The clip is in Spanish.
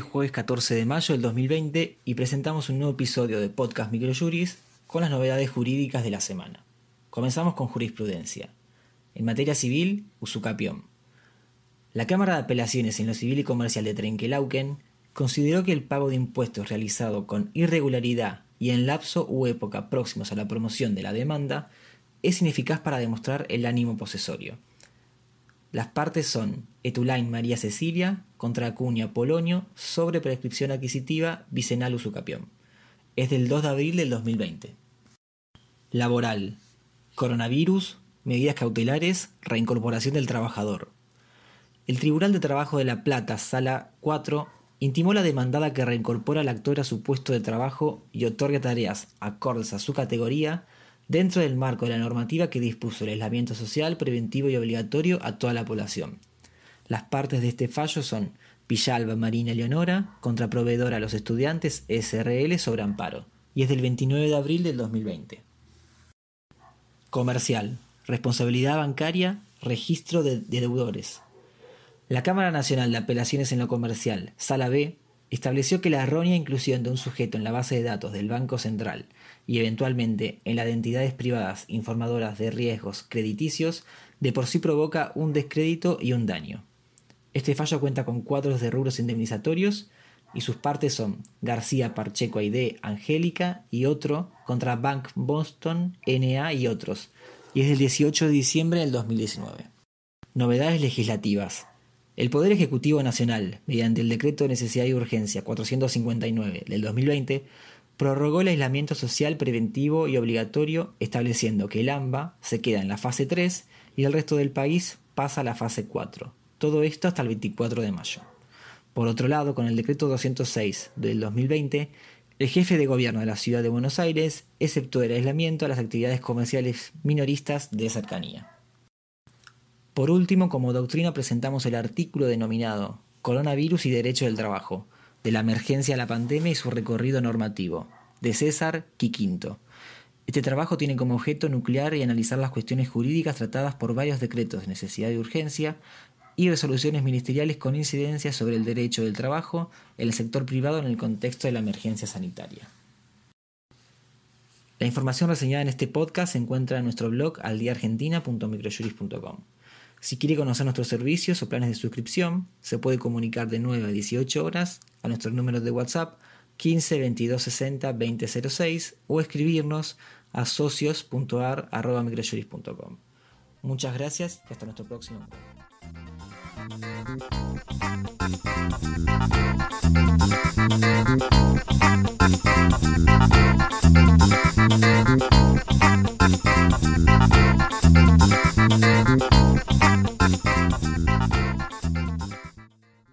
jueves 14 de mayo del 2020 y presentamos un nuevo episodio de Podcast Microjuris con las novedades jurídicas de la semana. Comenzamos con jurisprudencia. En materia civil, usucapión. La Cámara de Apelaciones en lo Civil y Comercial de Trenquelauquen consideró que el pago de impuestos realizado con irregularidad y en lapso u época próximos a la promoción de la demanda es ineficaz para demostrar el ánimo posesorio. Las partes son Etulain María Cecilia contra Acuña Polonio sobre prescripción adquisitiva Vicenal Usucapión. Es del 2 de abril del 2020. Laboral. Coronavirus, medidas cautelares, reincorporación del trabajador. El Tribunal de Trabajo de La Plata, Sala 4, intimó la demandada que reincorpora al actor a su puesto de trabajo y otorga tareas acordes a su categoría dentro del marco de la normativa que dispuso el aislamiento social preventivo y obligatorio a toda la población. Las partes de este fallo son Villalba Marina Leonora contra proveedora a los estudiantes SRL sobre amparo y es del 29 de abril del 2020. Comercial. Responsabilidad bancaria. Registro de, de deudores. La Cámara Nacional de Apelaciones en lo Comercial, Sala B, estableció que la errónea inclusión de un sujeto en la base de datos del Banco Central y eventualmente en la de entidades privadas informadoras de riesgos crediticios de por sí provoca un descrédito y un daño. Este fallo cuenta con cuadros de rubros indemnizatorios y sus partes son García Parcheco ID Angélica y otro contra Bank Boston NA y otros, y es del 18 de diciembre del 2019. Novedades legislativas. El Poder Ejecutivo Nacional, mediante el Decreto de Necesidad y Urgencia 459 del 2020, prorrogó el aislamiento social preventivo y obligatorio, estableciendo que el AMBA se queda en la fase 3 y el resto del país pasa a la fase 4. Todo esto hasta el 24 de mayo. Por otro lado, con el decreto 206 del 2020, el jefe de gobierno de la ciudad de Buenos Aires exceptuó el aislamiento a las actividades comerciales minoristas de cercanía. Por último, como doctrina presentamos el artículo denominado Coronavirus y Derecho del Trabajo, de la emergencia a la pandemia y su recorrido normativo, de César Quiquinto. Este trabajo tiene como objeto nuclear y analizar las cuestiones jurídicas tratadas por varios decretos de necesidad y urgencia y resoluciones ministeriales con incidencia sobre el derecho del trabajo en el sector privado en el contexto de la emergencia sanitaria. La información reseñada en este podcast se encuentra en nuestro blog aldiaargentina.microjuris.com. Si quiere conocer nuestros servicios o planes de suscripción, se puede comunicar de 9 a 18 horas a nuestro número de WhatsApp 15 22 60 20 06 o escribirnos a socios.ar.microjuris.com. Muchas gracias y hasta nuestro próximo.